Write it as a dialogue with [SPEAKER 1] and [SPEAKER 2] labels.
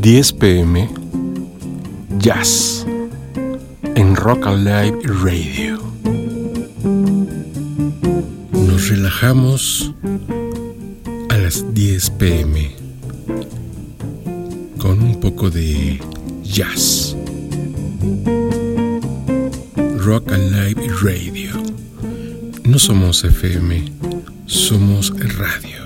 [SPEAKER 1] 10 pm Jazz en Rock Alive Radio. Nos relajamos a las 10 pm con un poco de jazz. Rock Alive Radio. No somos FM, somos radio.